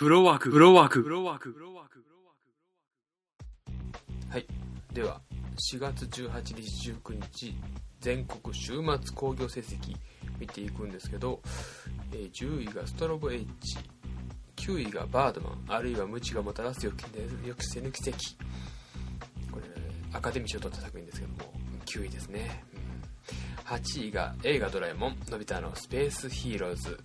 フロワーク、フロワーク、フロワーク、フロワーク。はい。では、4月18日、19日、全国週末興行成績見ていくんですけど、えー10位がストロボエッジ、9位がバードマン、あるいは無知がもたらす予期予期せぬ奇跡。これ、アカデミー賞を取った作品ですけども、9位ですね。うん8位が映画ドラえもん、のび太のスペースヒーローズ。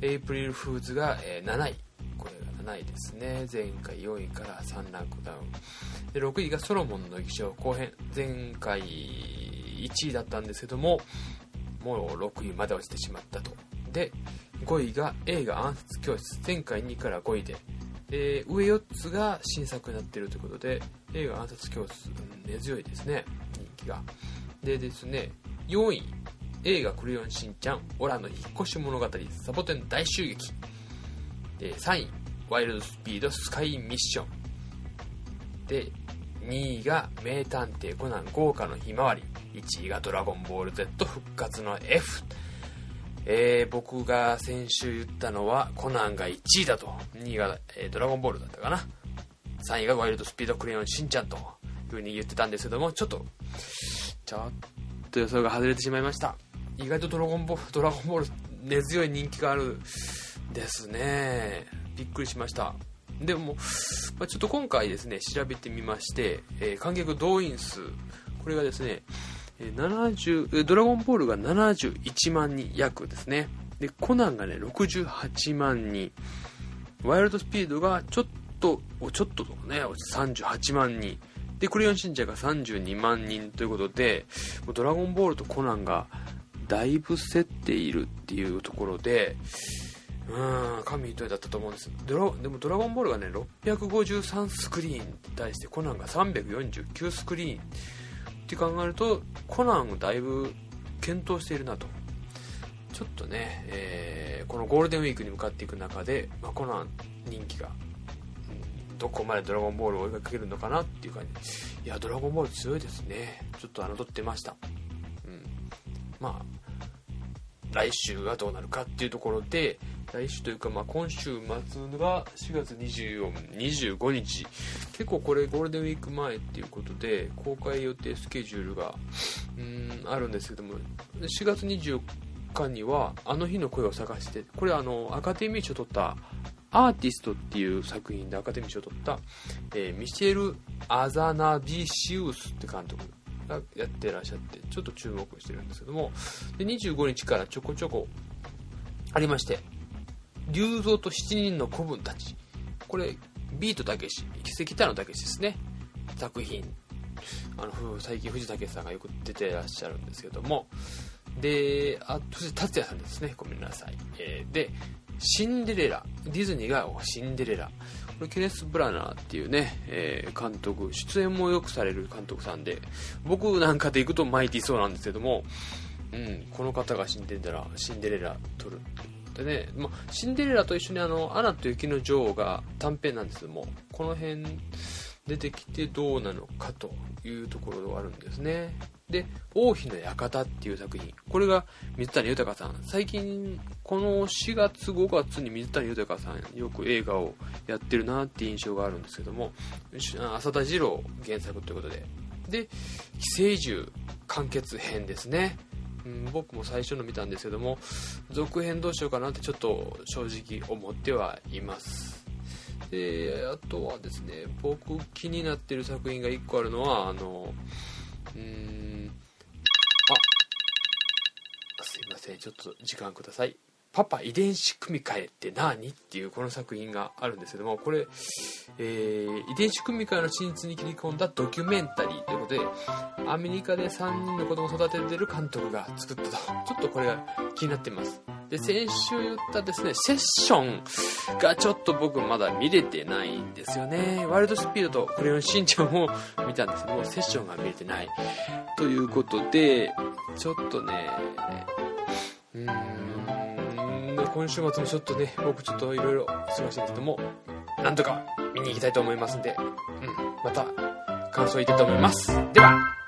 エイプリルフーズが、えー7位。これが7位ですね。前回4位から3ランクダウン。で6位がソロモンの劇場後編。前回1位だったんですけども、もう6位まで落ちてしまったと。で、5位が映画暗殺教室。前回2位から5位で。で上4つが新作になっているということで、映画暗殺教室、うん根強いですね。人気が。でですね、4位、映画クレヨンしんちゃん、オラの引っ越し物語、サボテン大襲撃。で、3位、ワイルドスピードスカイミッション。で、2位が名探偵コナン豪華のひまわり。1位がドラゴンボール Z 復活の F。えー、僕が先週言ったのはコナンが1位だと。2位が、えードラゴンボールだったかな。3位がワイルドスピードクレヨンしんちゃんという風に言ってたんですけども、ちょっと、ちょっと予想が外れてしまいました。意外とドラゴンボール、ドラゴンボール根強い人気があるですね。びっくりしました。でも、ちょっと今回ですね、調べてみまして、えー観客動員数、これがですね、70ドラゴンボールが71万人約ですね。で、コナンがね、68万人。ワイルドスピードがちょっと、ちょっととかね、38万人。で、クレヨンしんちゃんが32万人ということで、ドラゴンボールとコナンがだいぶ競っているっていうところで、うん、神一重だったと思うんですドラでもドラゴンボールがね、653スクリーンに対してコナンが349スクリーンって考えると、コナンをだいぶ検討しているなと。ちょっとね、えーこのゴールデンウィークに向かっていく中で、まあ、コナン人気が、うんどこまでドラゴンボールを追いかけるのかなっていう感じ。いや、ドラゴンボール強いですね。ちょっと侮ってました。うん。まあ、来週がどうなるかっていうところで、来週というか、まあ、今週末が4月24、25日。結構これゴールデンウィーク前っていうことで、公開予定スケジュールが、うーん、あるんですけども、4月24日には、あの日の声を探して、これあの、アカデミー賞を取った、アーティストっていう作品でアカデミー賞を取った、えーミシェル・アザナビシウスって監督がやってらっしゃって、ちょっと注目してるんですけども、で25日からちょこちょこありまして、竜蔵と七人の子分たち。これ、ビートたけし、関田野たけしですね。作品。あの、最近藤武さんがよく出てらっしゃるんですけども。で、あ、そして達也さんですね。ごめんなさい。えーで、シンデレラ。ディズニーがシンデレラ。これケネス・ブラナーっていうね、えー監督、出演もよくされる監督さんで、僕なんかで行くとマイティそうなんですけども、うん、この方がシンデレラ、シンデレラ撮るでね、まあ、シンデレラと一緒にあの、アナと雪の女王が短編なんですけども、この辺出てきてどうなのかというところがあるんですね。で、王妃の館っていう作品。これが水谷豊さん。最近、この4月5月に水谷豊さんよく映画をやってるなっていう印象があるんですけども、浅田次郎原作ということで。で、寄生獣完結編ですね。僕も最初の見たんですけども続編どうしようかなってちょっと正直思ってはいます。であとはですね僕気になってる作品が1個あるのはあのうーんあすいませんちょっと時間ください。パパ遺伝子組み換えって何？っていうこの作品があるんですけどもこれ、えー遺伝子組み換えの真実に切り込んだドキュメンタリーということでアメリカで3人の子供を育ててる監督が作ったと。ちょっとこれが気になってます。で先週言ったですねセッションがちょっと僕まだ見れてないんですよね。ワイルドスピードとクレヨンしんちゃんを見たんですけどもセッションが見れてない。ということでちょっとねうん。今週末もちょっとね僕ちょっといろいろ忙しいんですけどもなんとか見に行きたいと思いますんで、うん、また感想言いたいと思います。では。